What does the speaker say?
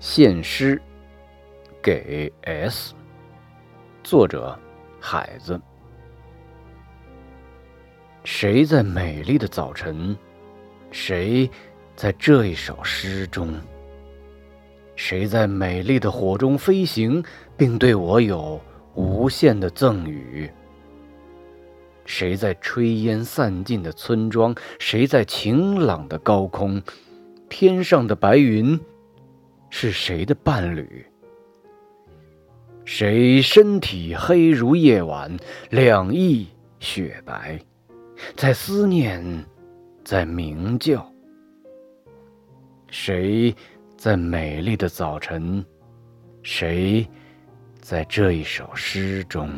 献诗给 S，作者海子。谁在美丽的早晨？谁在这一首诗中？谁在美丽的火中飞行，并对我有无限的赠予？谁在炊烟散尽的村庄？谁在晴朗的高空？天上的白云？是谁的伴侣？谁身体黑如夜晚，两翼雪白，在思念，在鸣叫？谁在美丽的早晨？谁在这一首诗中？